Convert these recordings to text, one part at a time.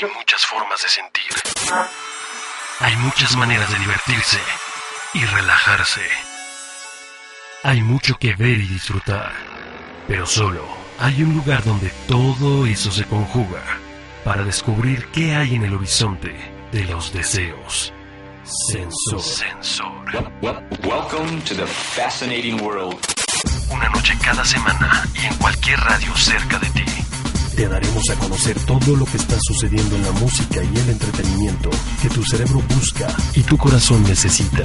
Hay muchas formas de sentir. Hay muchas maneras de divertirse y relajarse. Hay mucho que ver y disfrutar. Pero solo hay un lugar donde todo eso se conjuga para descubrir qué hay en el horizonte de los deseos. Sensor. Sensor. Welcome to the fascinating world. Una noche cada semana y en cualquier radio cerca de ti. Te daremos a conocer todo lo que está sucediendo en la música y el entretenimiento que tu cerebro busca y tu corazón necesita.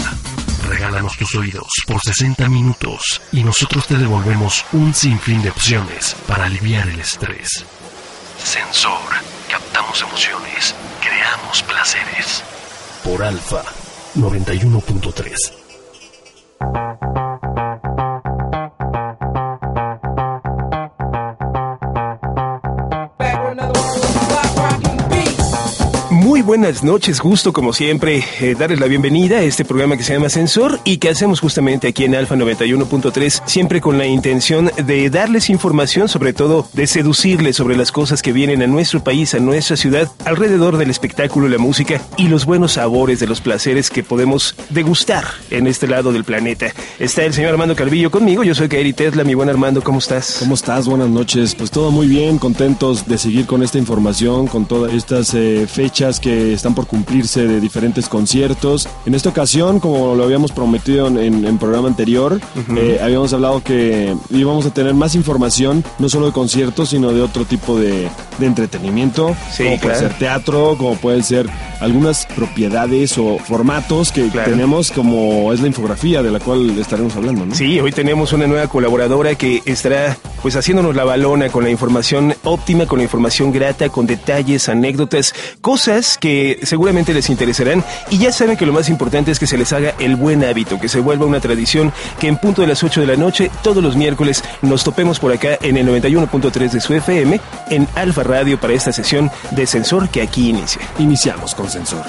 Regálanos tus oídos por 60 minutos y nosotros te devolvemos un sinfín de opciones para aliviar el estrés. Sensor. Captamos emociones. Creamos placeres. Por Alfa 91.3. buenas noches, gusto como siempre eh, darles la bienvenida a este programa que se llama Sensor y que hacemos justamente aquí en Alfa 91.3, siempre con la intención de darles información, sobre todo de seducirles sobre las cosas que vienen a nuestro país, a nuestra ciudad, alrededor del espectáculo, la música y los buenos sabores de los placeres que podemos degustar en este lado del planeta. Está el señor Armando Calvillo conmigo, yo soy Kairi Tesla, mi buen Armando, ¿cómo estás? ¿Cómo estás? Buenas noches. Pues todo muy bien, contentos de seguir con esta información, con todas estas eh, fechas que están por cumplirse de diferentes conciertos. En esta ocasión, como lo habíamos prometido en, en programa anterior, eh, habíamos hablado que íbamos a tener más información, no solo de conciertos, sino de otro tipo de, de entretenimiento, Sí, como puede claro. ser teatro, como pueden ser algunas propiedades o formatos que Claro. tenemos, como es la infografía de la cual estaremos hablando, ¿no? Sí, hoy tenemos una nueva colaboradora que estará pues haciéndonos la balona con la información óptima, con la información grata, con detalles, anécdotas, cosas que seguramente les interesarán y ya saben que lo más importante es que se les haga el buen hábito, que se vuelva una tradición que en punto de las 8 de la noche todos los miércoles nos topemos por acá en el 91.3 de su FM en Alfa Radio para esta sesión de sensor que aquí inicia. Iniciamos con Sensor.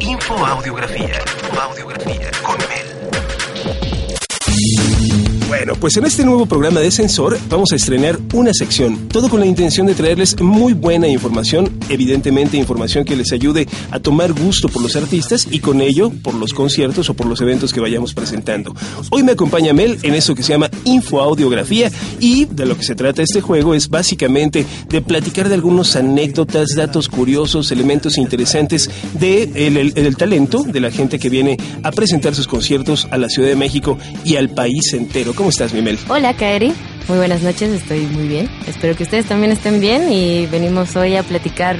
Info Audiografía. Audiografía con Mel. Bueno, pues en este nuevo programa de Sensor vamos a estrenar una sección, todo con la intención de traerles muy buena información, evidentemente información que les ayude a tomar gusto por los artistas y con ello por los conciertos o por los eventos que vayamos presentando. Hoy me acompaña Mel en esto que se llama Infoaudiografía y de lo que se trata este juego es básicamente de platicar de algunos anécdotas, datos curiosos, elementos interesantes de el, talento de la gente que viene a presentar sus conciertos a la Ciudad de México y al país entero. ¿Cómo estás, mi Mel? Hola, Kaeri. Muy buenas noches, estoy muy bien. Espero que ustedes también estén bien y venimos hoy a platicar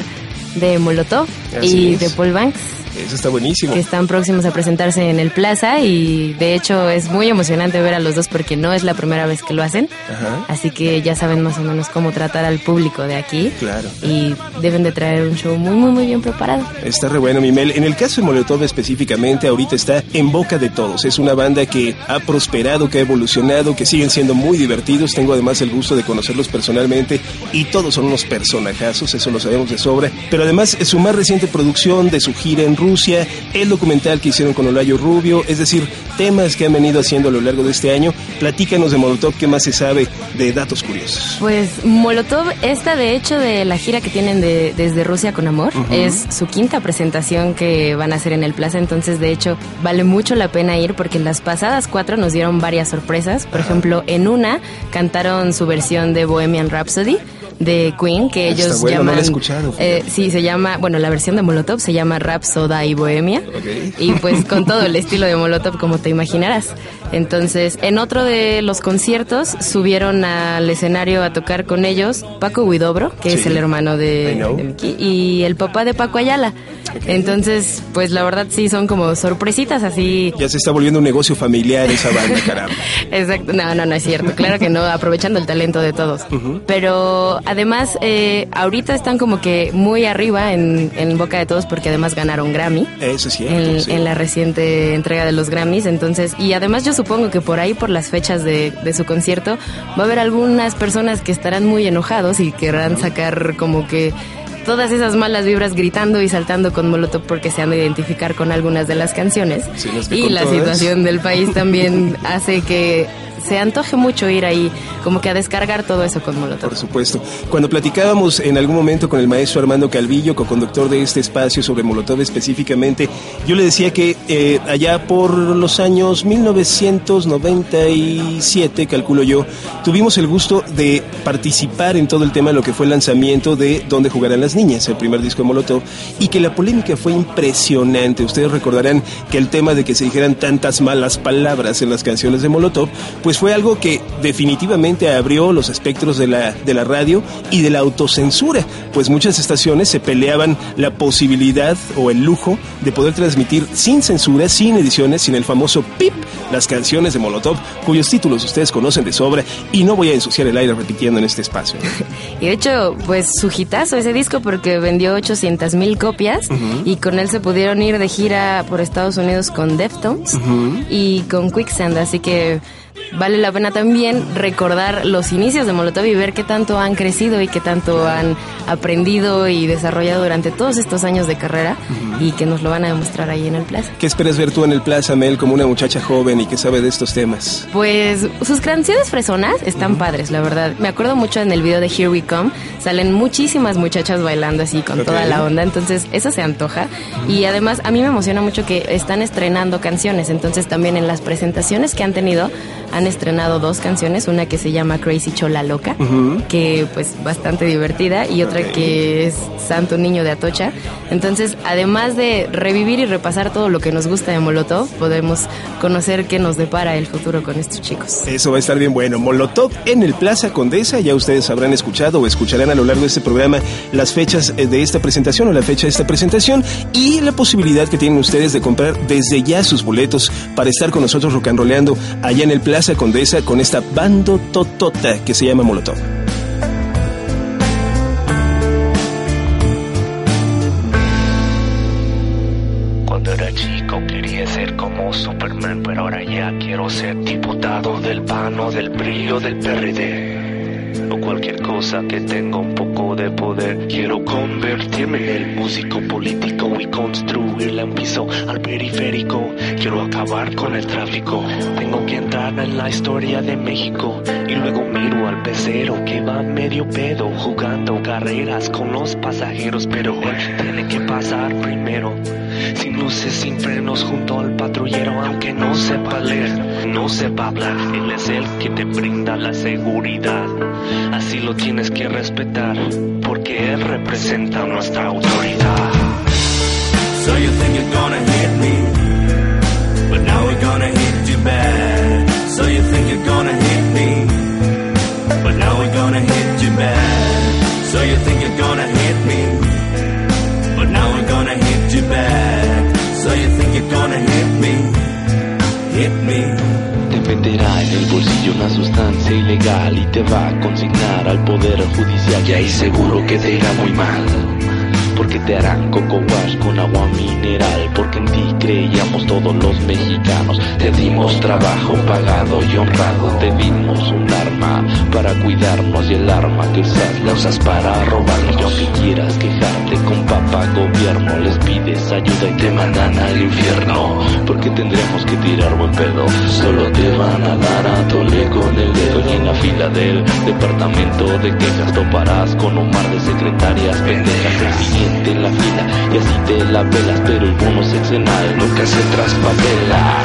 de Molotov Así y es. de Paul Banks, Eso está buenísimo. que están próximos a presentarse en el Plaza y de hecho es muy emocionante ver a los dos porque no es la primera vez que lo hacen. Ajá. Así que ya saben más o menos cómo tratar al público de aquí. Claro. Y deben de traer un show muy, muy, muy bien preparado. Está re bueno, mi Mel. En el caso de Molotov específicamente, ahorita está en boca de todos. Es una banda que ha prosperado, que ha evolucionado, que siguen siendo muy divertidos. Tengo además el gusto de conocerlos personalmente y todos son unos personajazos, eso lo sabemos de sobra. Pero además, su más reciente producción de su gira en Rusia, el documental que hicieron con Olayo Rubio, es decir, temas que han venido haciendo a lo largo de este año. Platícanos de Molotov, ¿qué más se sabe de datos curiosos? Pues Molotov, esta de hecho de la gira que tienen de, desde Rusia con Amor, es su quinta presentación que van a hacer en el Plaza, entonces de hecho vale mucho la pena ir porque en las pasadas cuatro nos dieron varias sorpresas. Por ejemplo, en una cantaron su versión de Bohemian Rhapsody de Queen, que Está ellos bueno, no la he llaman... escuchado, eh, sí, se llama, bueno, la versión de Molotov se llama Rhapsoda y Bohemia. Ok. Y pues con todo el estilo de Molotov, como te imaginarás. Entonces, en otro de los conciertos, subieron al escenario a tocar con ellos Paco Huidobro, que Sí. es el hermano de, de Miki, y el papá de Paco Ayala. Entonces, pues la verdad sí son como sorpresitas así. Ya se está volviendo un negocio familiar esa banda, caramba. Exacto, no, no, no es cierto, claro que no, aprovechando el talento de todos. Pero además, eh, ahorita están como que muy arriba en, en boca de todos porque además ganaron Grammy. Eso es cierto. en, sí. en la reciente entrega de los Grammys. Entonces, y además yo supongo que por ahí, por las fechas de, de su concierto, va a haber algunas personas que estarán muy enojados y querrán sacar como que todas esas malas vibras gritando y saltando con Molotov porque se han de identificar con algunas de las canciones. Sí, las vi y la todas. situación del país también hace que se antoje mucho ir ahí, como que a descargar todo eso con Molotov. Por supuesto. Cuando platicábamos en algún momento con el maestro Armando Calvillo, co-conductor de este espacio sobre Molotov específicamente, yo le decía que eh, allá por los años 1997, calculo yo, tuvimos el gusto de participar en todo el tema de lo que fue el lanzamiento de Dónde jugarán las niñas, el primer disco de Molotov, y que la polémica fue impresionante. Ustedes recordarán que el tema de que se dijeran tantas malas palabras en las canciones de Molotov, pues fue algo que definitivamente abrió los espectros de la, de la radio y de la autocensura, pues muchas estaciones se peleaban la posibilidad o el lujo de poder transmitir sin censura, sin ediciones, sin el famoso pip, las canciones de Molotov, cuyos títulos ustedes conocen de sobra y no voy a ensuciar el aire repitiendo en este espacio. y de hecho, pues su hitazo ese disco porque vendió 800 mil copias y con él se pudieron ir de gira por Estados Unidos con Deftones y con Quicksand, así que vale la pena también recordar los inicios de Molotov y ver qué tanto han crecido y qué tanto han aprendido y desarrollado durante todos estos años de carrera y que nos lo van a demostrar ahí en el Plaza. ¿Qué esperas ver tú en el Plaza, Mel, como una muchacha joven y que sabe de estos temas? Pues sus canciones fresonas están padres, la verdad. Me acuerdo mucho en el video de Here We Come, salen muchísimas muchachas bailando así con toda la onda, entonces eso se antoja. Y además a mí me emociona mucho que están estrenando canciones, entonces también en las presentaciones que han tenido han estrenado dos canciones, una que se llama Crazy Chola Loca, que pues bastante divertida, y otra que es Santo Niño de Atocha. Entonces, además de revivir y repasar todo lo que nos gusta de Molotov, podemos conocer qué nos depara el futuro con estos chicos. Eso va a estar bien bueno. Molotov en el Plaza Condesa, ya ustedes habrán escuchado o escucharán a lo largo de este programa las fechas eh, de esta presentación o la fecha de esta presentación y la posibilidad que tienen ustedes de comprar desde ya sus boletos para estar con nosotros rock allá en el Plaza Condesa con esta bando totota que se llama Molotov. Cuando era chico quería ser como Superman, pero ahora ya quiero ser diputado del PAN o del brillo del PRD o cualquier cosa que tenga un poco de poder. Quiero convertirme en el músico político y construirle un piso al periférico. Quiero acabar con el tráfico. Tengo que entrar en la historia de México y luego miro al pecero que va medio pedo jugando carreras con los pasajeros, pero él tiene que pasar primero. Sin luces, sin frenos, junto al patrullero, aunque no sepa leer, no sepa hablar. Él es el que te brinda la seguridad. Así lo tienes que respetar, porque él representa nuestra autoridad. So you think you're gonna hit me, but now we're gonna hit you back. So you think you're gonna hit me, but now we're gonna hit you back. So you think you're gonna hit me, but now we're gonna hit you back. So you think you're gonna hit me, hit me. Te meterá en el bolsillo una sustancia ilegal y te va a consignar al poder judicial. Y ahí seguro que te irá muy mal porque te harán coco wash con agua mineral, porque en ti creíamos todos los mexicanos, te dimos trabajo pagado y honrado, te dimos un arma para cuidarnos y el arma que usas la usas para robarnos, y aunque quieras quejarte con papá gobierno, les pides ayuda y te mandan al infierno, porque tendremos que tirar buen pedo, solo te van a dar a tole con el dedo y en la fila del departamento de quejas toparás con un mar de secretarias pendejas en la fila y así te la velas, pero el bono sexenal nunca se traspapela.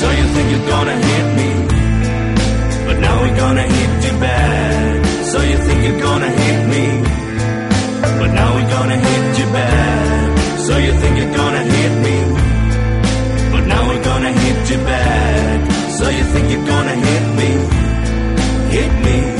So you think you're gonna hit me, but now we're gonna hit you back. So you think you're gonna hit me, but now we're gonna hit you back. So you think you're gonna hit me, but now we're gonna hit you back. So you think you're gonna hit me, hit me.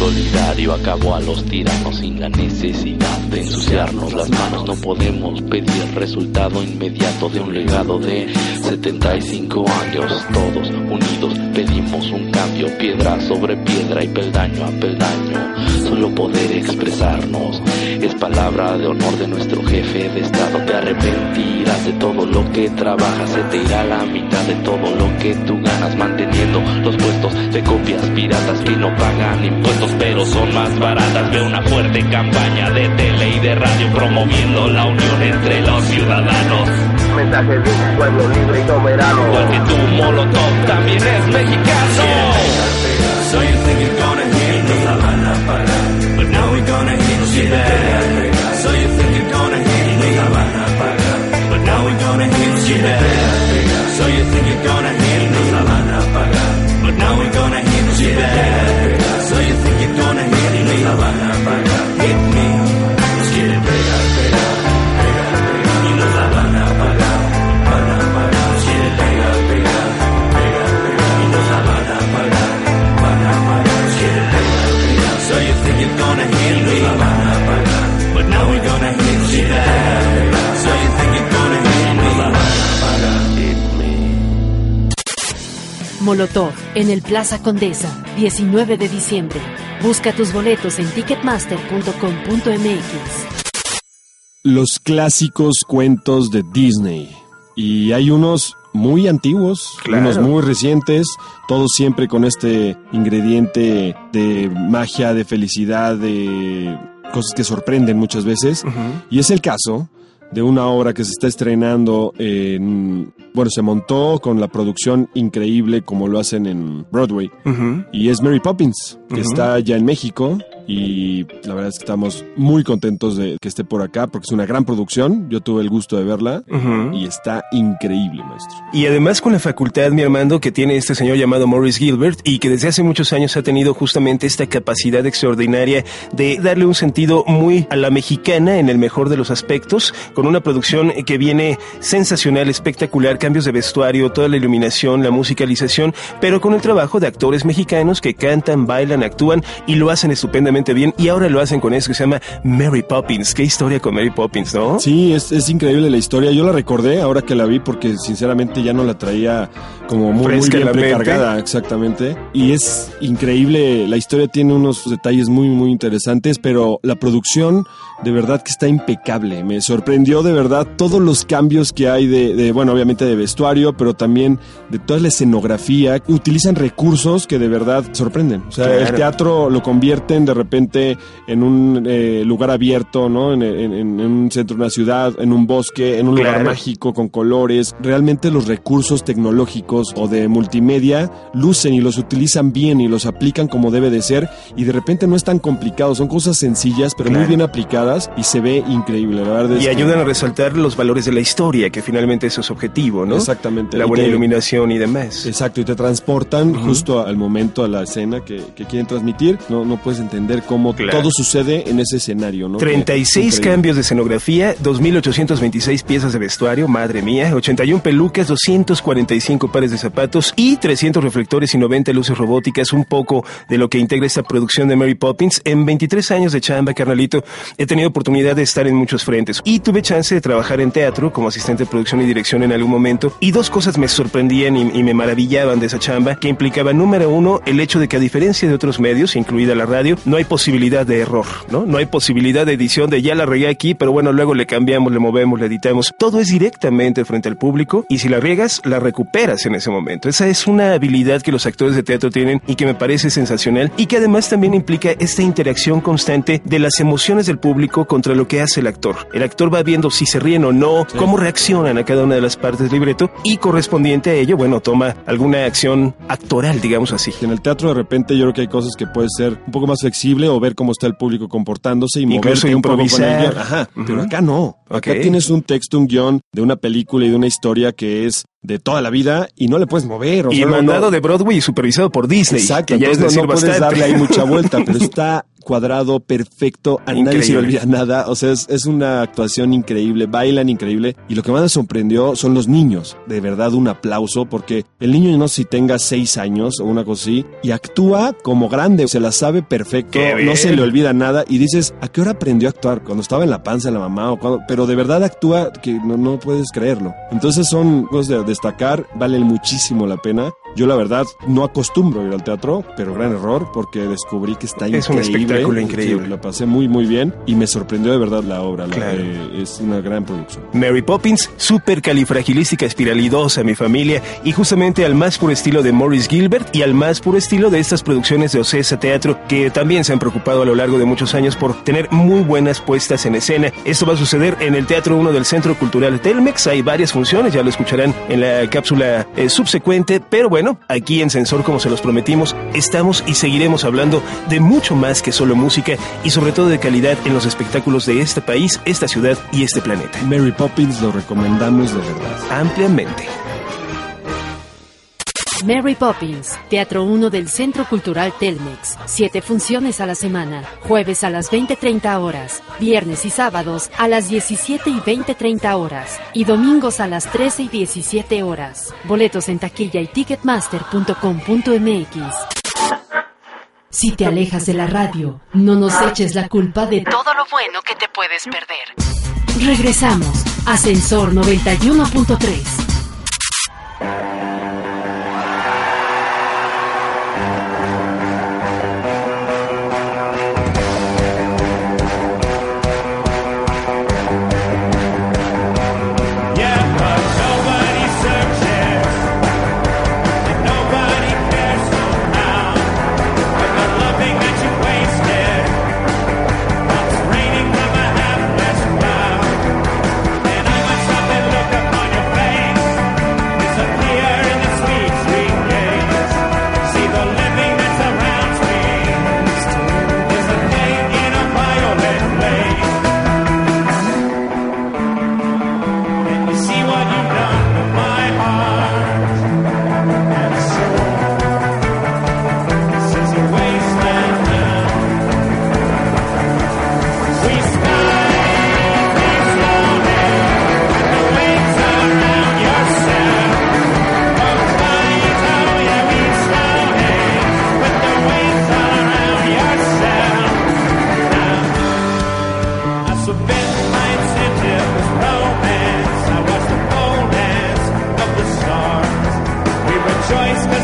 solidario acabó a los tiranos sin la necesidad de ensuciar ensuciarnos las manos. No podemos pedir el resultado inmediato de un legado de 75 años. Todos unidos pedimos un cambio, piedra sobre piedra y peldaño a peldaño. Solo poder expresarnos es palabra de honor de nuestro jefe de estado. Te arrepentirás de todo lo que trabajas, se te irá la mitad de todo lo que tú ganas, manteniendo los puestos de copias piratas que no pagan impuestos, pero son más baratas. Ve una fuerte campaña de tele y de radio promoviendo la unión entre los ciudadanos. Mensaje de un pueblo libre y soberano. Porque tu Molotov también es mexicano. So you think you're gonna hit me? la van a pagar. But now we're gonna hit you back. So you think you're gonna hit me? la van a pagar. But now we're gonna hit you back. So you think you're gonna hit me? But now we're gonna hit you back. Molotov en el Plaza Condesa, 19 de diciembre. Busca tus boletos en ticketmaster.com.mx. Los clásicos cuentos de Disney. Y hay unos muy antiguos, Claro. unos muy recientes, todos siempre con este ingrediente de magia, de felicidad, de cosas que sorprenden muchas veces. Y es el caso de una obra que se está estrenando en... Bueno, se montó con la producción increíble como lo hacen en Broadway. Y es Mary Poppins, que está ya en México. Y la verdad es que estamos muy contentos de que esté por acá porque es una gran producción. Yo tuve el gusto de verla y está increíble, maestro. Y además con la facultad, mi Armando, que tiene este señor llamado Morris Gilbert y que desde hace muchos años ha tenido justamente esta capacidad extraordinaria de darle un sentido muy a la mexicana en el mejor de los aspectos, con una producción que viene sensacional, espectacular, cambios de vestuario, toda la iluminación, la musicalización, pero con el trabajo de actores mexicanos que cantan, bailan, actúan y lo hacen estupendamente bien. Y ahora lo hacen con eso que se llama Mary Poppins. Qué historia con Mary Poppins, ¿no? Sí, es, es increíble la historia. Yo la recordé ahora que la vi porque sinceramente ya no la traía como muy, muy bien precargada, exactamente. Y es increíble, la historia tiene unos detalles muy, muy interesantes, pero la producción de verdad que está impecable. Me sorprendió de verdad todos los cambios que hay de, de, bueno, obviamente de vestuario, pero también de toda la escenografía. Utilizan recursos que de verdad sorprenden. O sea, Claro. el teatro lo convierten de repente en un eh, lugar abierto, ¿no? En, en- en un centro de una ciudad, en un bosque, en un lugar mágico con colores. Realmente los recursos tecnológicos o de multimedia lucen y los utilizan bien y los aplican como debe de ser y de repente no es tan complicado, son cosas sencillas pero muy bien aplicadas y se ve increíble, la verdad es Y que- ayudan a resaltar los valores de la historia, que finalmente eso es objetivo, ¿no? Exactamente. La Y buena iluminación y demás. Exacto, y te transportan justo al momento, a la escena que, que quieren transmitir. No, no puedes entender cómo Claro. todo sucede en ese escenario, ¿no? 36 Increíble. cambios de escenografía, 2.826 piezas de vestuario, madre mía, 81 pelucas, 245 pares de zapatos y 300 reflectores y 90 luces robóticas, un poco de lo que integra esta producción de Mary Poppins. En 23 años de chamba, carnalito, he tenido oportunidad de estar en muchos frentes y tuve chance de trabajar en teatro como asistente de producción y dirección en algún momento y dos cosas me sorprendían y, y me maravillaban de esa chamba que implicaba, número uno, el hecho de que a diferencia de otros medios, incluida la radio, no hay posibilidad de error, ¿no? No hay posibilidad de edición de ya la regué aquí, pero bueno, luego le cambiamos, le movemos, le editamos. Todo es directamente frente al público y si la riegas, la recuperas en ese momento. Esa es una habilidad que los actores de teatro tienen y que me parece sensacional y que además también implica esta interacción constante de las emociones del público contra lo que hace el actor. El actor va viendo si se ríen o no, cómo reaccionan a cada una de las partes del libreto y correspondiente a ello, bueno, toma alguna acción actoral, digamos así. En el teatro de repente yo creo que hay cosas que puede ser un poco más flexible o ver cómo está el público comportándose y Incluso moverte un poco con el improvisar. guion. Ajá, Ujú. pero acá no. Acá tienes un texto, un guion de una película y de una historia que es de toda la vida y no le puedes mover. O y sea, mandado no- de Broadway y supervisado por Disney. Exacto, que ya es entonces no, decir no puedes darle ahí mucha vuelta, pero está cuadrado, perfecto, a nadie se le olvida nada, o sea, es, es una actuación increíble, bailan increíble, y lo que más me sorprendió son los niños, de verdad un aplauso, porque el niño no sé si tenga seis años o una cosa así, y actúa como grande, se la sabe perfecto, no se le olvida nada, y dices, ¿a qué hora aprendió a actuar? Cuando estaba en la panza de la mamá, o cuando, pero de verdad actúa que no, no puedes creerlo. Entonces son cosas de destacar, valen muchísimo la pena. Yo la verdad no acostumbro ir al teatro, pero gran error porque descubrí que está Es un increíble. espectáculo increíble. Sí, la pasé muy muy bien y me sorprendió de verdad la obra. la- Claro. es una gran producción. Mary Poppins, súper califragilística espiralidosa, mi familia, y justamente al más puro estilo de Morris Gilbert y al más puro estilo de estas producciones de Ocesa Teatro, que también se han preocupado a lo largo de muchos años por tener muy buenas puestas en escena. Esto va a suceder en el Teatro 1 del Centro Cultural Telmex. Hay varias funciones, ya lo escucharán en la cápsula eh, subsecuente, pero bueno, aquí en Sensor, como se los prometimos, estamos y seguiremos hablando de mucho más que solo música y sobre todo de calidad en los espectáculos de este país, esta ciudad y este planeta. Mary Poppins lo recomendamos de verdad. Ampliamente. Mary Poppins, Teatro 1 del Centro Cultural Telmex. Siete funciones a la semana. Jueves a las 20.30 horas. Viernes y sábados a las 17 y 20.30 horas. Y domingos a las 13 y 17 horas. Boletos en taquilla y ticketmaster.com.mx. Si te alejas de la radio, no nos eches la culpa de todo lo bueno que te puedes perder. Regresamos. Ascensor 91.3. We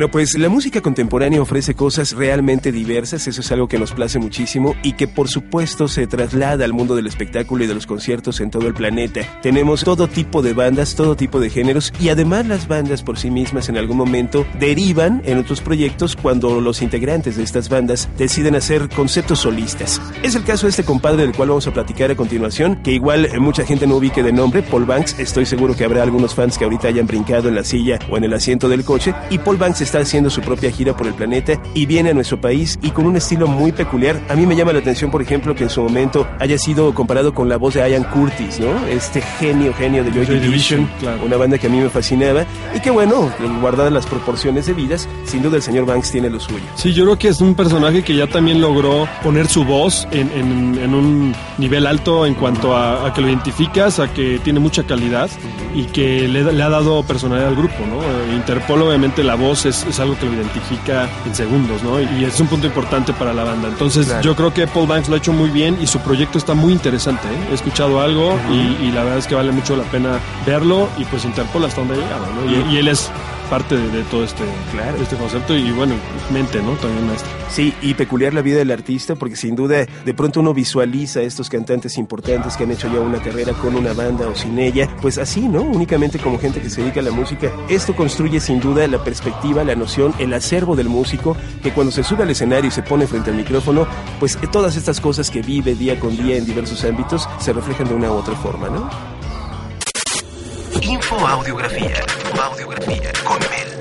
Bueno, pues la música contemporánea ofrece cosas realmente diversas, eso es algo que nos place muchísimo y que por supuesto se traslada al mundo del espectáculo y de los conciertos en todo el planeta. Tenemos todo tipo de bandas, todo tipo de géneros y además las bandas por sí mismas en algún momento derivan en otros proyectos cuando los integrantes de estas bandas deciden hacer conceptos solistas. Es el caso de este compadre del cual vamos a platicar a continuación, que igual mucha gente no ubique de nombre, Paul Banks, estoy seguro que habrá algunos fans que ahorita hayan brincado en la silla o en el asiento del coche y Paul Banks se está haciendo su propia gira por el planeta y viene a nuestro país y con un estilo muy peculiar. A mí me llama la atención, por ejemplo, que en su momento haya sido comparado con la voz de Ian Curtis, ¿no? Este genio, genio de Joy, Joy Division, claro. una banda que a mí me fascinaba y que bueno, guardadas las proporciones debidas, sin duda el señor Banks tiene lo suyo. Sí, yo creo que es un personaje que ya también logró poner su voz en, en- en un nivel alto en cuanto a, a que lo identificas, a que tiene mucha calidad y que le, le ha dado personalidad al grupo, ¿no? Interpol, obviamente, la voz es, es algo que lo identifica en segundos, ¿no? Y es un punto importante para la banda. Entonces, Claro. yo creo que Paul Banks lo ha hecho muy bien y su proyecto está muy interesante, ¿eh? He escuchado algo y, y la verdad es que vale mucho la pena verlo y pues Interpol hasta donde ha llegado, ¿no? Y, y él es parte de, de todo este, Claro. este concepto y bueno, mente, ¿no? También maestro. Sí, y peculiar la vida del artista, porque sin duda de pronto uno visualiza a estos cantantes importantes que han hecho ya una carrera con una banda o sin ella, pues así, ¿no? Únicamente como gente que se dedica a la música. Esto construye sin duda la perspectiva, la noción, el acervo del músico, que cuando se sube al escenario y se pone frente al micrófono, pues todas estas cosas que vive día con día en diversos ámbitos se reflejan de una u otra forma, ¿no? Info Audiografía. Audiografía con Mel.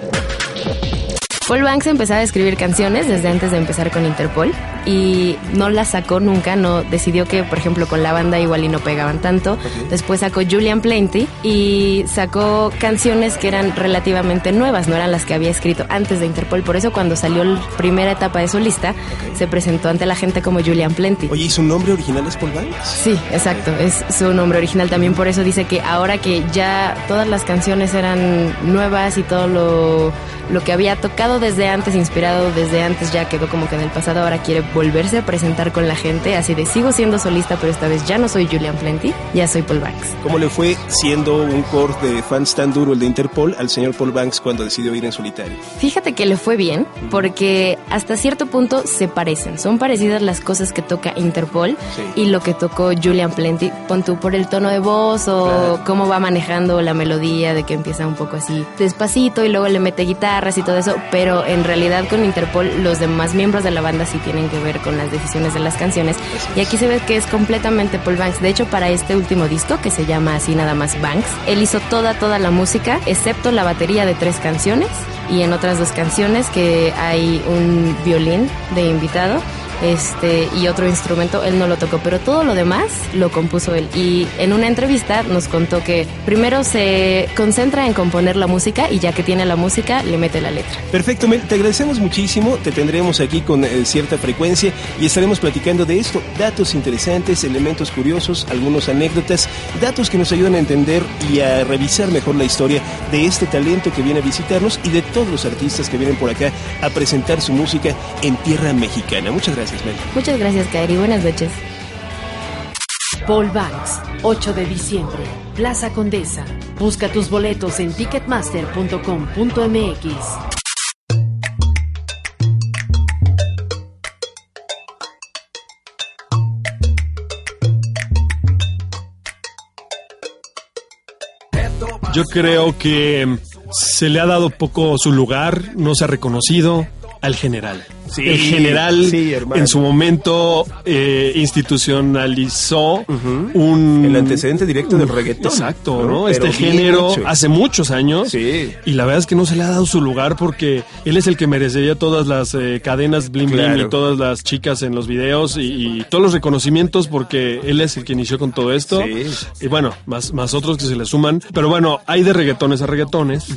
Paul Banks empezaba a escribir canciones desde antes de empezar con Interpol y no las sacó nunca, no decidió que por ejemplo con la banda igual y no pegaban tanto. Después sacó Julian Plenty y sacó canciones que eran relativamente nuevas, no eran las que había escrito antes de Interpol. Por eso cuando salió la primera etapa de solista se presentó ante la gente como Julian Plenty. Oye, ¿y su nombre original es Paul Banks? Sí, exacto, es su nombre original también, por eso dice que ahora que ya todas las canciones eran nuevas y todo lo, lo que había tocado desde antes, inspirado desde antes, ya quedó como que en el pasado, ahora quiere volverse a presentar con la gente, así de sigo siendo solista, pero esta vez ya no soy Julian Plenty, ya soy Paul Banks. ¿Cómo le fue siendo un core de fans tan duro el de Interpol al señor Paul Banks cuando decidió ir en solitario? Fíjate que le fue bien, porque hasta cierto punto se parecen. Son parecidas las cosas que toca Interpol Sí. y lo que tocó Julian Plenty. Pon tú por el tono de voz o Claro. cómo va manejando la melodía, de que empieza un poco así despacito y luego le mete guitarras y todo eso. Pero en realidad con Interpol los demás miembros de la banda sí tienen que ver con las decisiones de las canciones. Y aquí se ve que es completamente Paul Banks. De hecho, para este último disco, que se llama así nada más Banks, él hizo toda, toda la música, excepto la batería de tres canciones y en otras dos canciones que hay un violín de invitado este y otro instrumento él no lo tocó pero todo lo demás lo compuso él. Y en una entrevista nos contó que primero se concentra en componer la música y ya que tiene la música le mete la letra. Perfecto, Mel, te agradecemos muchísimo, te tendremos aquí con eh, cierta frecuencia y estaremos platicando de esto, datos interesantes, elementos curiosos, algunas anécdotas, datos que nos ayudan a entender y a revisar mejor la historia de este talento que viene a visitarnos y de todos los artistas que vienen por acá a presentar su música en tierra mexicana. Muchas gracias, Mel. muchas gracias Kairi buenas noches Paul Banks, 8 de diciembre, Plaza Condesa. Busca tus boletos en ticketmaster.com.mx. Yo creo que se le ha dado poco su lugar, no se ha reconocido al general. Sí, el general sí, en su momento eh, institucionalizó un... El antecedente directo del reggaetón. Exacto, ¿no? Este género hecho. hace muchos años. Sí. Y la verdad es que no se le ha dado su lugar porque él es el que merecería todas las eh, cadenas bling bling Claro. y todas las chicas en los videos y, y todos los reconocimientos porque él es el que inició con todo esto. Sí. Y bueno, más, más otros que se le suman. Pero bueno, hay de reggaetones a reggaetones.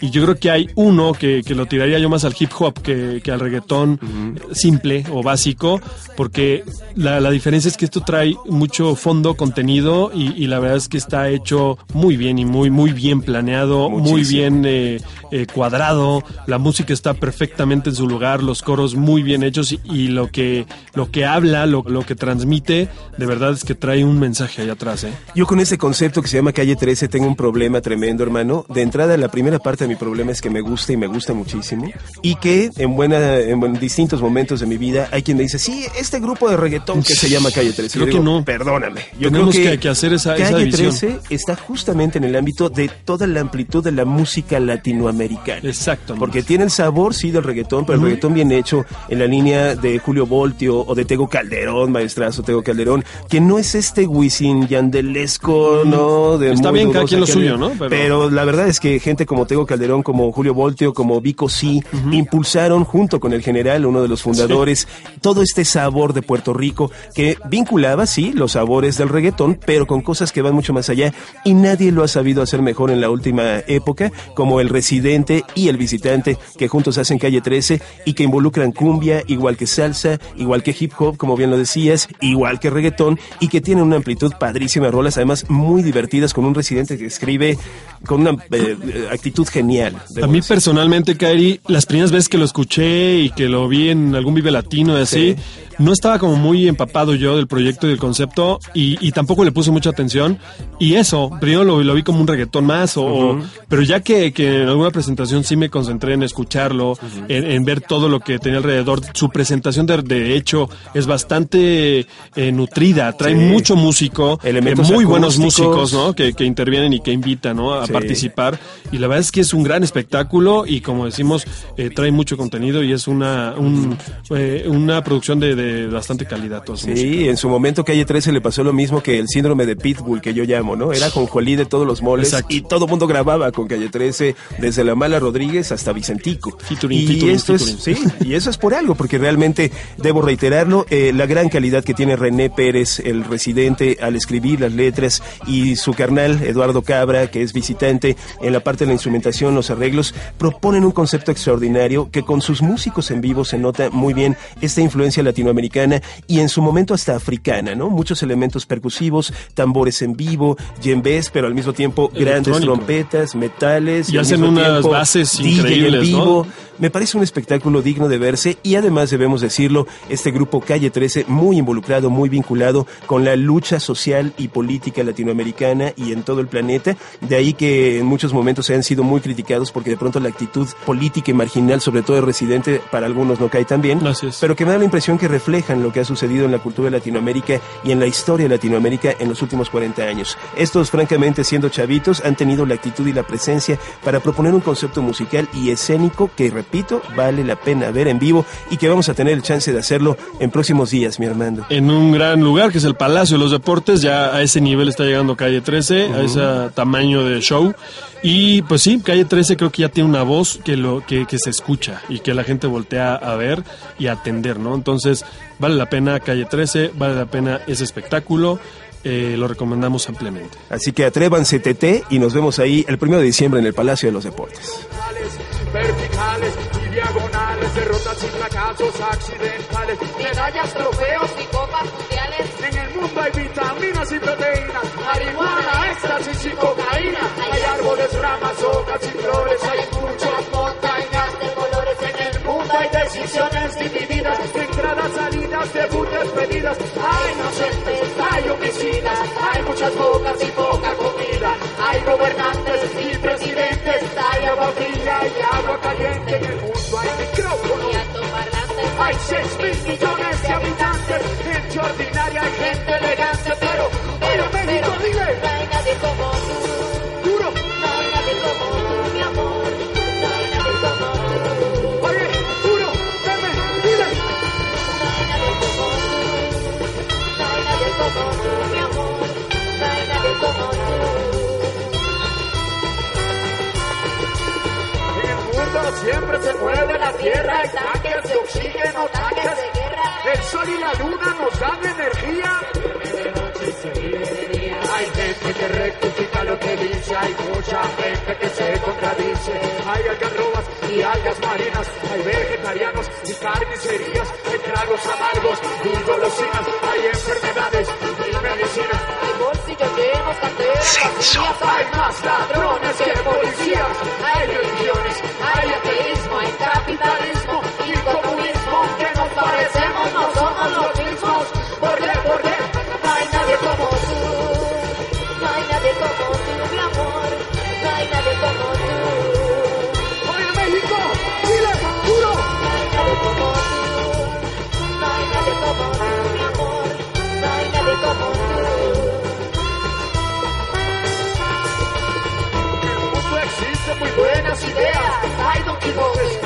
Y yo creo que hay uno que, que lo tiraría yo más al hip hop que, que al reggaetón simple o básico, porque la, la diferencia es que esto trae mucho fondo, contenido y, y la verdad es que está hecho muy bien y muy, muy bien planeado, muy bien eh, eh, cuadrado, la música está perfectamente en su lugar, los coros muy bien hechos y, y lo que lo que habla, lo, lo que transmite, de verdad es que trae un mensaje ahí atrás, ¿eh? Yo con ese concepto que se llama Calle 13 tengo un problema tremendo, hermano. De entrada, la primera parte de mi problema es que me gusta y me gusta muchísimo. Y que en, buena, en buen- distintos momentos de mi vida hay quien me dice, sí, este grupo de reggaetón que se llama Calle 13. Creo Yo que digo, no. Perdóname. Yo Tenemos creo que- que hacer esa- esa Calle división. 13 está justamente en el ámbito de toda la amplitud de la música latinoamericana. Exacto. Porque tiene el sabor, sí, del reggaetón, pero el reggaetón bien hecho en la línea de Julio Voltio o de Tego Calderón, maestrazo Tego Calderón, que no es este Wisin Yandelesco, ¿no? De Está bien, cada quien lo suyo, ¿no? Pero... Pero- la verdad es que gente como Tego Calderón, como Julio Voltio, como Vico Sí, impulsaron junto con el general, uno de los fundadores, todo este sabor de Puerto Rico que vinculaba, sí, los sabores del reggaetón, pero con cosas que van mucho más allá y nadie lo ha sabido hacer mejor en la última época, como el residente y el visitante que juntos hacen calle 13 y que involucran cumbia, igual que salsa, igual que hip hop, como bien lo decías, igual que reggaetón y que tienen una amplitud padrísima de rolas, además muy divertidas con un residente que escribe con una eh, actitud genial. A mí personalmente, Kairi, las primeras veces que lo escuché y que lo vi en algún Vive Latino y así, Sí. no estaba como muy empapado yo del proyecto y del concepto y, y tampoco le puse mucha atención. Y eso, primero lo, lo vi como un reggaetón más, o, pero ya que, que en alguna presentación sí me concentré en escucharlo, en, en ver todo lo que tenía alrededor. Su presentación de, de hecho es bastante eh, nutrida, trae Sí. mucho músico, Elementos eh, muy buenos músicos, ¿no? Que, que intervienen y que invitan, ¿no? A Sí. participar. Y la verdad es que es un gran espectáculo y como decimos, eh, trae mucho contenido y es una, un, eh, una producción de, de bastante calidad. toda su música. Sí, en su momento Calle 13 le pasó lo mismo que el síndrome de Pitbull que yo llamo, ¿no? Era jonjolí de todos los moles Exacto. y todo mundo grababa con Calle 13 desde la Mala Rodríguez hasta Vicentico. Featuring, y featuring, esto es, sí, y eso es por algo, porque realmente debo reiterarlo, eh, la gran calidad que tiene René Pérez, el residente, al escribir las letras y su carnal Eduardo Cabra, que es visitante en la parte de la instrumentación, los arreglos, proponen un concepto extraordinario que con sus músicos en vivo se nota muy bien esta influencia latinoamericana y en su momento hasta africana, ¿no? Muchos elementos percusivos, tambores en vivo, djembes, pero al mismo tiempo grandes trompetas, metales. Y al hacen unas tiempo bases DJ en increíbles, ¿no? vivo. Me parece un espectáculo digno de verse y además debemos decirlo, este grupo Calle 13 muy involucrado, muy vinculado con la lucha social y política latinoamericana y en todo el planeta. De ahí que en muchos momentos se han sido muy criticados porque de pronto la actitud política y marginal, sobre todo de residente, para algunos no cae tan bien. Es. Pero que me da la impresión que reflejan lo que ha sucedido en la cultura de Latinoamérica y en la historia de Latinoamérica en los últimos 40 años. Estos, francamente, siendo chavitos, han tenido la actitud y la presencia para proponer un concepto musical y escénico que, repito, vale la pena ver en vivo y que vamos a tener el chance de hacerlo en próximos días, mi Armando. En un gran lugar que es el Palacio de los Deportes, ya a ese nivel está llegando Calle 13, a ese tamaño de show. Y pues sí, Calle 13 creo que ya tiene una voz que, lo, que, que se escucha y que la gente voltea a ver y a atender, ¿no? Entonces, vale la pena Calle 13, vale la pena ese espectáculo, eh, lo recomendamos ampliamente. Así que atrévanse, TT, y nos vemos ahí el primero de diciembre en el Palacio de los Deportes. verticales y diagonales, derrotas y fracasos accidentales, medallas, trofeos y copas mundiales. En el mundo hay vitaminas y proteínas, marihuana, éxtasis y cocaína. Árboles, ramas, hojas y flores, hay muchas montañas de colores. En el mundo hay decisiones divididas, entradas, salidas, debut, despedidas. Hay inocentes, hay homicidas, hay muchas bocas y poca comida. Hay gobernantes y presidentes, hay agua fría y agua caliente. En el mundo hay micrófonos. Hay seis mil millones de habitantes, gente ordinaria y gente elegante, pero, pero México, nadie como mundo siempre se mueve la tierra, hay tanques de oxígeno, tanques de guerra. El sol y la luna nos dan energía. Hay gente que rectifica lo que dice, hay mucha gente que se contradice. Hay algarrobas y algas marinas, hay vegetarianos y carnicería. amigos y golosinas, hay enfermedades y medicinas. Hay bolsillos llenos, carteras, hay más Y.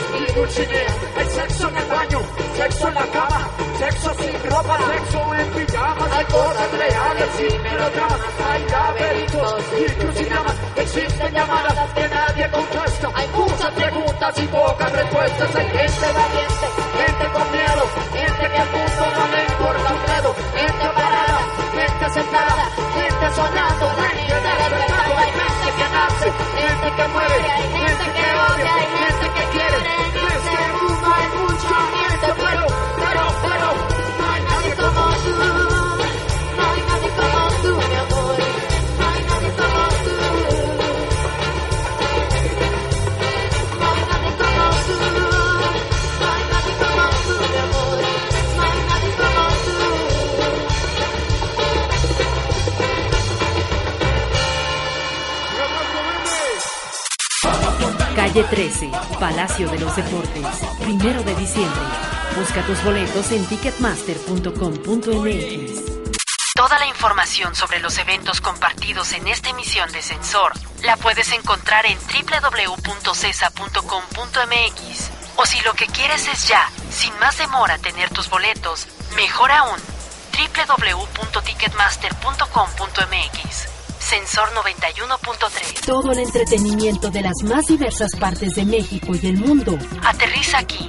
Hay sexo en el baño, sexo en la cama, sexo sin ropa, sexo en pijamas. Hay cosas reales y melodramas. Hay laberintos y crucigramas. Existen llamadas que nadie contesta. Hay muchas preguntas y pocas respuestas. Hay gente valiente, gente con miedo, gente que al mundo no le importa un dedo. Gente parada, gente sentada, gente soñando, nace, gente que muere, gente que odia, gente que quiere. En este mundo hay pero, pero, pero, no tú. Calle 13, Palacio de los Deportes, primero de diciembre. Busca tus boletos en ticketmaster.com.mx. Toda la información sobre los eventos compartidos en esta emisión de Sensor la puedes encontrar en www.cesa.com.mx. O si lo que quieres es ya, sin más demora, tener tus boletos, mejor aún, www.ticketmaster.com.mx. Sensor 91.3. Todo el entretenimiento de las más diversas partes de México y el mundo. Aterriza aquí.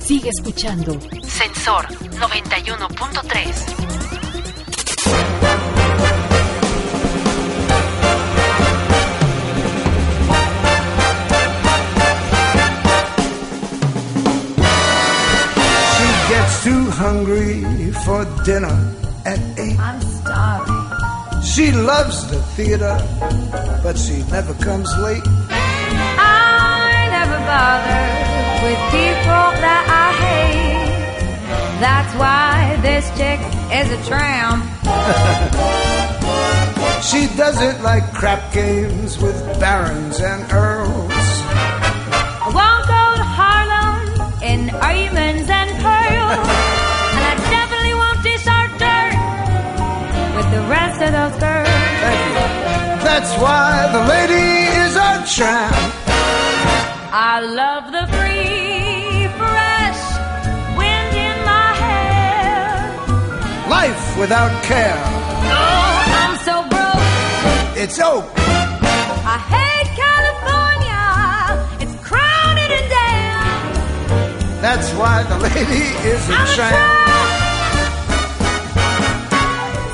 Sigue escuchando. Sensor 91.3. She gets too hungry for dinner at eight. I'm starving. She loves the theater, but she never comes late. I never bother with people that I hate. That's why this chick is a tramp. She doesn't like crap games with barons and earls. Tramp. I love the free, fresh wind in my hair. Life without care. Oh, I'm so broke. It's oak. I hate California. It's crowded and damn. That's why the lady is a I'm a tramp.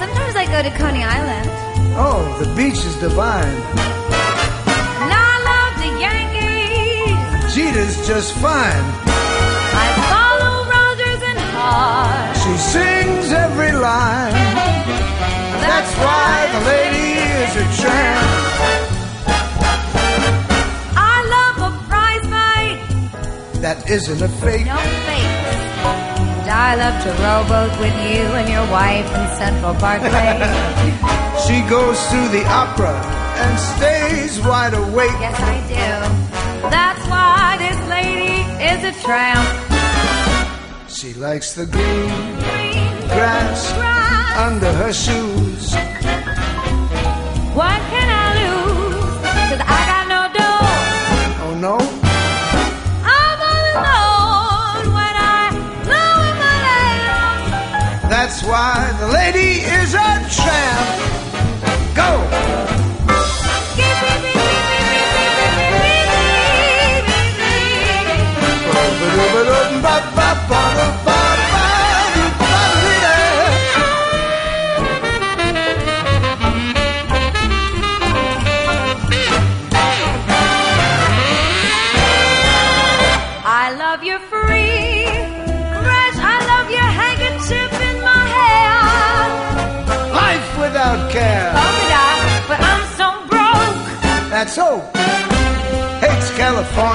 Sometimes I go to Coney Island. Oh, the beach is divine. Jeter's just fine. I follow Rogers and Hart. She sings every line. That's why the lady is a tramp. I love a prize fight. That isn't a fake. No fake. And I love to rowboat with you and your wife in Central Parkway. She goes to the opera and stays wide awake. yes, I do. A tramp. She likes the green grass under her shoes.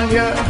California.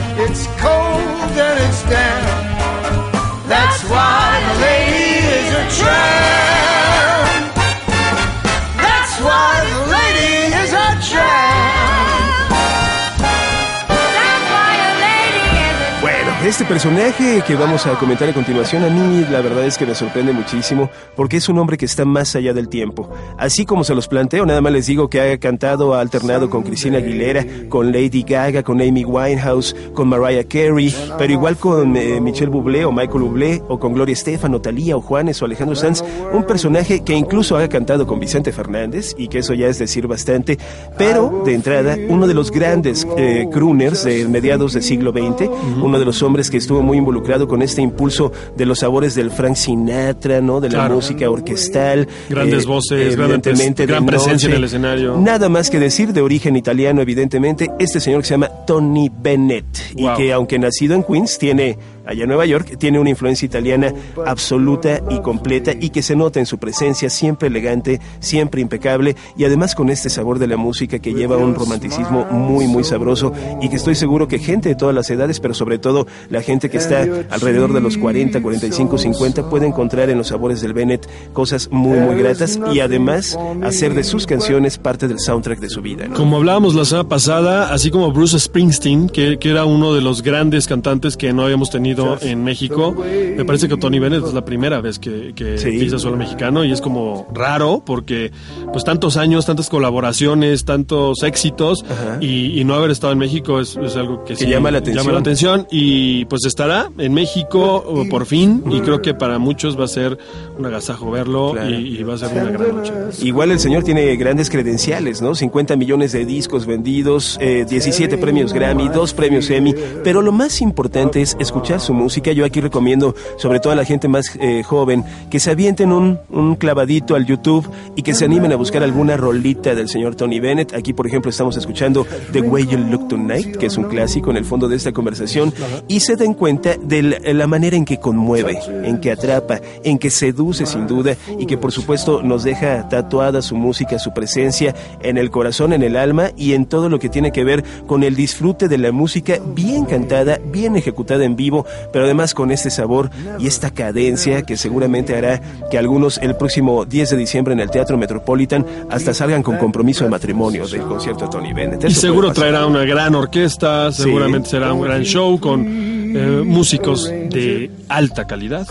Este personaje que vamos a comentar a continuación a mí la verdad es que me sorprende muchísimo porque es un hombre que está más allá del tiempo. Así como se los planteo, nada más les digo que ha cantado, ha alternado con Cristina Aguilera, con Lady Gaga, con Amy Winehouse, con Mariah Carey, pero igual con eh, Michelle Bublé o Michael Bublé o con Gloria Estefan o Talía o Juanes o Alejandro Sanz, un personaje que incluso ha cantado con Vicente Fernández y que eso ya es decir bastante, pero de entrada uno de los grandes eh, crooners de mediados del siglo XX, uno de los hombres que estuvo muy involucrado con este impulso de los sabores del Frank Sinatra, ¿no? De la Claro. música orquestal. Grandes eh, voces, gran evidentemente, gran presencia noche. en el escenario. Nada más que decir, de origen italiano, evidentemente, este señor que se llama Tony Bennett y que aunque nacido en Queens, tiene allá en Nueva York, tiene una influencia italiana absoluta y completa y que se nota en su presencia, siempre elegante, siempre impecable y además con este sabor de la música que lleva un romanticismo muy, muy sabroso y que estoy seguro que gente de todas las edades, pero sobre todo la gente que está alrededor de los 40, 45, 50 puede encontrar en los sabores del Bennett cosas muy, muy gratas y además hacer de sus canciones parte del soundtrack de su vida. Como hablábamos la semana pasada, así como Bruce Springsteen, que era uno de los grandes cantantes que no habíamos tenido en México, me parece que Tony Bennett es la primera vez que, que Sí. pisa suelo mexicano y es como raro porque pues tantos años, tantas colaboraciones, tantos éxitos y, y no haber estado en México es, es algo que, Que sí llama la atención. llama la atención y pues estará en México oh, por fin y creo que para muchos va a ser un agasajo verlo Claro. y, y va a ser una gran noche. Igual el señor tiene grandes credenciales, ¿no? 50 millones de discos vendidos, eh, 17 premios Grammy, dos premios Emmy, pero lo más importante es escuchar su música. Yo aquí recomiendo, sobre todo a la gente más eh, joven, que se avienten un, un clavadito al YouTube y que se animen a buscar alguna rolita del señor Tony Bennett. Aquí, por ejemplo, estamos escuchando The Way You Look Tonight, que es un clásico en el fondo de esta conversación, y se den cuenta de la, manera en que conmueve, en que atrapa, en que seduce sin duda y que por supuesto nos deja tatuada su música, su presencia en el corazón, en el alma y en todo lo que tiene que ver con el disfrute de la música bien cantada, bien ejecutada en vivo, pero además con este sabor y esta cadencia que seguramente hará que algunos el próximo 10 de diciembre en el Teatro Metropolitan hasta salgan con compromiso de matrimonio del concierto de Tony Bennett. Y Eso seguro puede pasar. traerá una gran orquesta, seguramente será un gran show con eh, músicos de alta calidad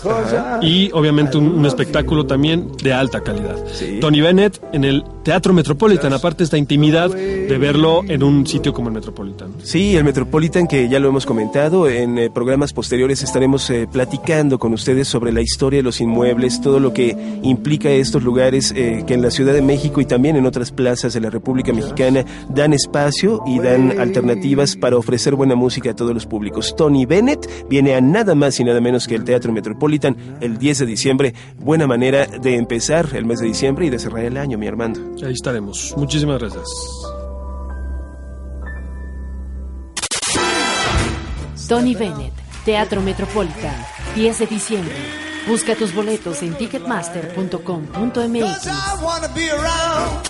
y obviamente un, un espectáculo también de alta calidad. Tony Bennett en el Teatro Metropolitan, aparte esta intimidad de verlo en un sitio como el Metropolitan. Sí, el Metropolitan, que ya lo hemos comentado, en eh, programas posteriores estaremos eh, platicando con ustedes sobre la historia de los inmuebles, todo lo que implica estos lugares eh, que en la Ciudad de México y también en otras plazas de la República Mexicana dan espacio y dan alternativas para ofrecer buena música a todos los públicos. Tony Bennett viene a nada más y nada menos que el Teatro Metropolitan el 10 de diciembre. Buena manera de empezar el mes de diciembre y de cerrar el año, mi Armando. Ahí estaremos. Muchísimas gracias. Tony Bennett, Teatro Metropolitan, 10 de diciembre. Busca tus boletos en ticketmaster.com.mx.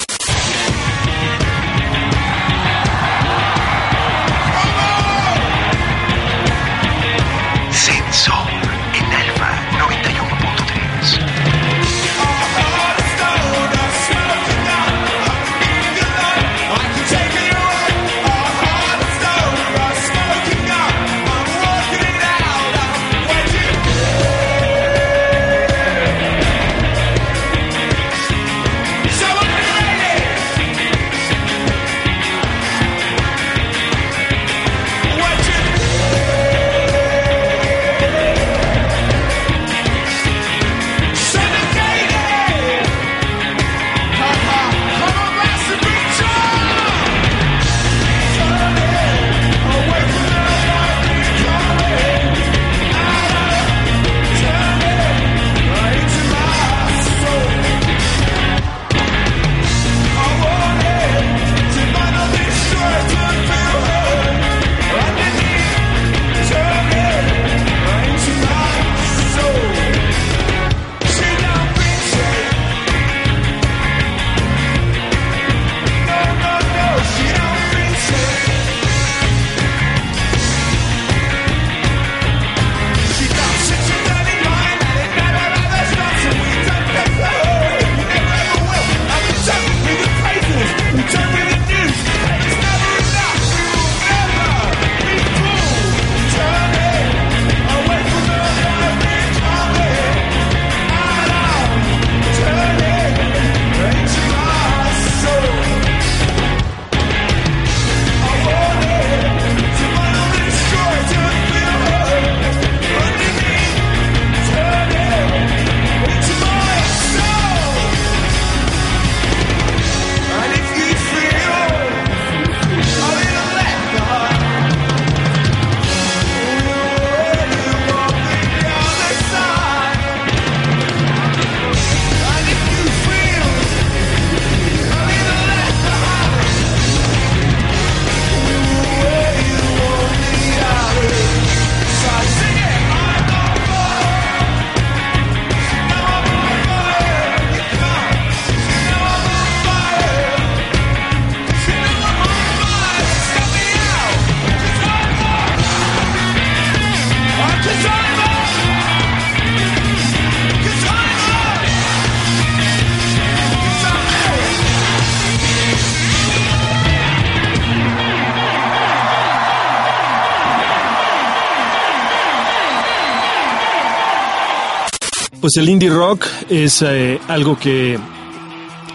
Pues el indie rock es eh, algo que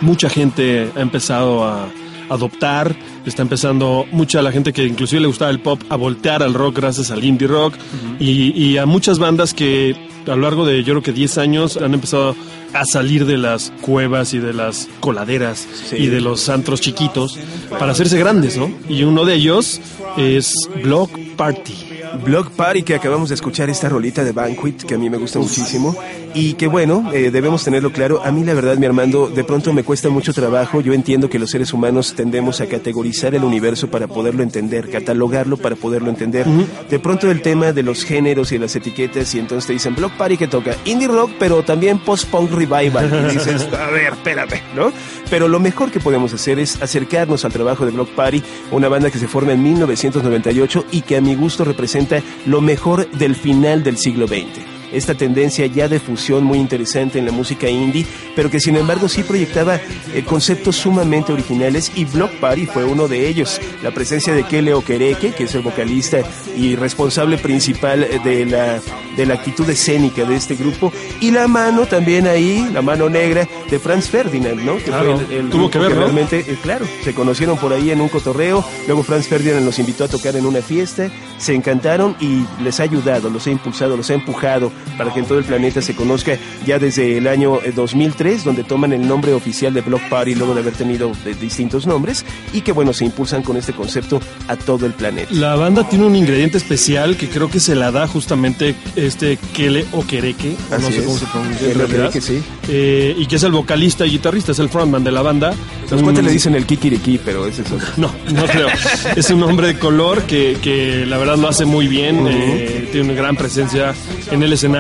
mucha gente ha empezado a adoptar, está empezando mucha la gente que inclusive le gustaba el pop a voltear al rock gracias al indie rock y, y a muchas bandas que a lo largo de yo creo que 10 años han empezado a salir de las cuevas y de las coladeras y de los antros chiquitos para hacerse grandes, ¿no? Y uno de ellos es Block Party. Block Party que acabamos de escuchar esta rolita de Banquet que a mí me gusta muchísimo y que bueno, eh, debemos tenerlo claro. A mí la verdad, mi Armando, de pronto me cuesta mucho trabajo. Yo entiendo que los seres humanos tendemos a categorizar el universo para poderlo entender, catalogarlo para poderlo entender. De pronto el tema de los géneros y las etiquetas y entonces te dicen Block Party que toca indie rock, pero también post-punk revival. Y dices, a ver, espérame, ¿no? Pero lo mejor que podemos hacer es acercarnos al trabajo de Block Party, una banda que se forma en 1998 y que a mi gusto representa lo mejor del final del siglo XX esta tendencia ya de fusión muy interesante en la música indie, pero que sin embargo sí proyectaba eh, conceptos sumamente originales y Block Party fue uno de ellos. La presencia de Kele Okereke, que es el vocalista y responsable principal de la, de la actitud escénica de este grupo, y la mano también ahí, la mano negra de Franz Ferdinand, ¿no? Que Claro, fue el, el tuvo que ver, ¿no? realmente, eh, claro, se conocieron por ahí en un cotorreo, luego Franz Ferdinand los invitó a tocar en una fiesta, se encantaron y les ha ayudado, los ha impulsado, los ha empujado para que en todo el planeta se conozca ya desde el año eh, 2003, donde toman el nombre oficial de Block Party luego de haber tenido eh, distintos nombres y que bueno, se impulsan con este concepto a todo el planeta. La banda tiene un ingrediente especial que creo que se la da justamente este Kele Okereke, no sé cómo es. se pronuncia en realidad, Okereke, sí. eh, y que es el vocalista y guitarrista, es el frontman de la banda. Los cuates le dicen el Kikiriki, pero ese es otro. No, no creo. es un hombre de color que, que la verdad lo hace muy bien, Ujú. eh, tiene una gran presencia en el escenario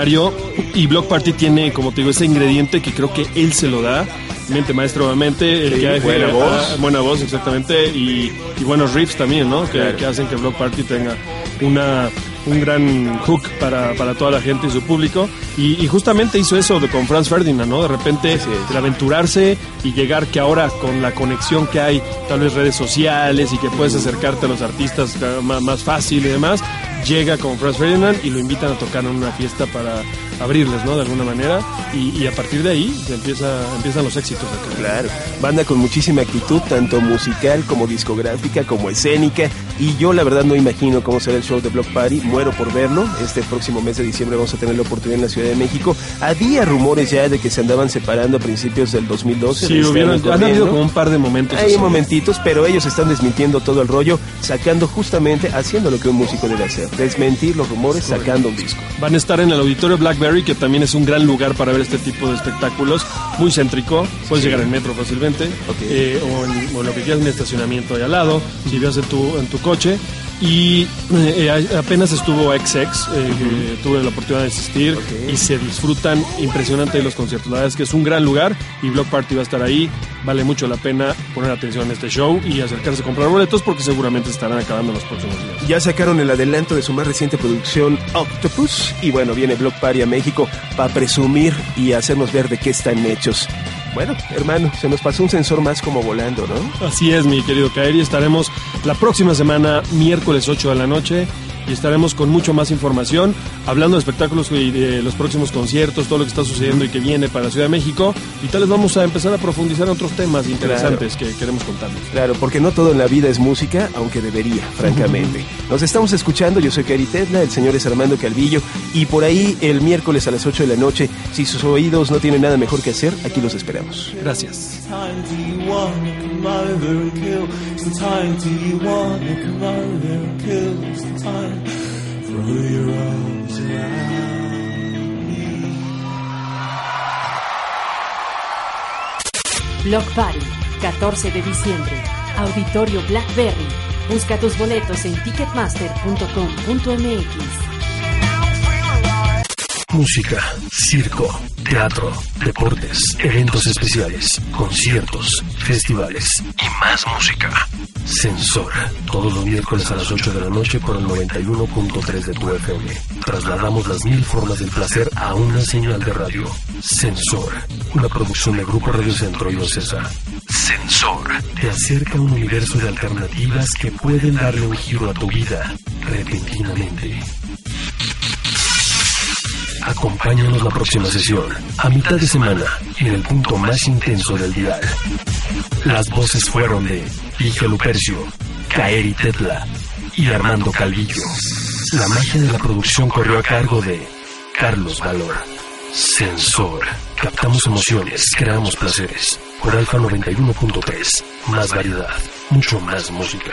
y Block Party tiene, como te digo, ese ingrediente que creo que él se lo da. Mente maestra, obviamente, el Sí, que hace- buena ah, voz. buena voz, exactamente, y, y buenos riffs también, ¿no? Que, Claro. que hacen que Block Party tenga una, un gran hook para, para toda la gente y su público. Y, y justamente hizo eso de, con Franz Ferdinand, ¿no? De repente, el aventurarse y llegar que ahora con la conexión que hay, tal vez redes sociales y que puedes acercarte a los artistas más, más fácil y demás, llega con Franz Ferdinand y lo invitan a tocar en una fiesta para abrirles, ¿no? De alguna manera. Y, y a partir de ahí empieza, empiezan los éxitos acá. Claro, banda con muchísima actitud, tanto musical como discográfica, como escénica. Y yo la verdad no imagino cómo será el show de Block Party. Muero por verlo. Este próximo mes de diciembre vamos a tener la oportunidad en la Ciudad de México. Había rumores ya de que se andaban separando a principios del 2012. Sí, este hubieron, han habido como un par de momentos. Hay así. momentitos, pero ellos están desmintiendo todo el rollo, sacando justamente, haciendo lo que un músico debe hacer. Desmentir los rumores, sacando un disco. Van a estar en el auditorio Blackberry, que también es un gran lugar para ver este tipo de espectáculos. Muy céntrico, puedes Sí. llegar en metro fácilmente, eh, o, en, o en lo que quieras, en estacionamiento ahí al lado, si vas en tu, en tu coche. Y eh, eh, apenas estuvo XX, eh, que tuve la oportunidad de asistir, y se disfrutan impresionante los conciertos. La verdad es que es un gran lugar y Block Party va a estar ahí. Vale mucho la pena poner atención a este show y acercarse a comprar boletos porque seguramente estarán acabando en los próximos días. Ya sacaron el adelanto de su más reciente producción Octopus y bueno, viene Block Party a México para presumir y hacernos ver de qué están hechos. Bueno, hermano, se nos pasó un sensor más como volando, ¿no? Así es, mi querido Kairi. Estaremos la próxima semana, miércoles 8 de la noche, y estaremos con mucho más información, hablando de espectáculos y de los próximos conciertos, todo lo que está sucediendo y que viene para la Ciudad de México. Y tal vez vamos a empezar a profundizar en otros temas interesantes que queremos contarles. Claro, porque no todo en la vida es música, aunque debería, francamente. Nos estamos escuchando, yo soy Kairi Tesla, el señor es Armando Calvillo, y por ahí el miércoles a las 8 de la noche, si sus oídos no tienen nada mejor que hacer, aquí los esperamos. Gracias. time do you wanna come over and kill? Some time Block Party, 14 de diciembre. Auditorio Blackberry. Busca tus boletos en ticketmaster.com.mx. Música, circo, teatro, deportes, eventos especiales, conciertos, festivales y más música. Sensor, todos los miércoles a las 8 de la noche por el 91.3 de tu FM. Trasladamos las mil formas del placer a una señal de radio. Sensor, una producción de Grupo Radio Centro y Ocesa. Sensor, te acerca a un universo de alternativas que pueden darle un giro a tu vida repentinamente. Acompáñanos la próxima sesión, a mitad de semana, en el punto más intenso del dial. Las voces fueron de Pige Lupercio, Kaeri Tetla y Armando Calvillo. La magia de la producción corrió a cargo de Carlos Valor. Sensor. Captamos emociones, creamos placeres. Por Alfa 91.3. Más variedad, mucho más música.